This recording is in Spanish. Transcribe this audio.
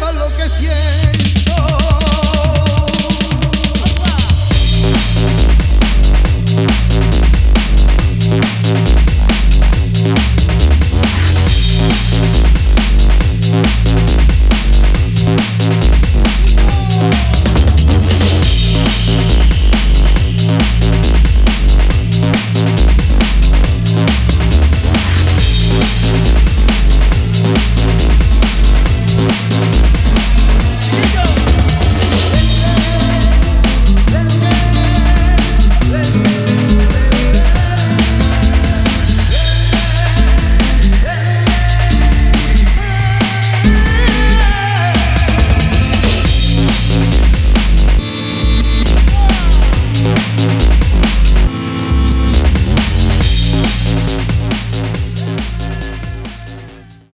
sepa lo que siente.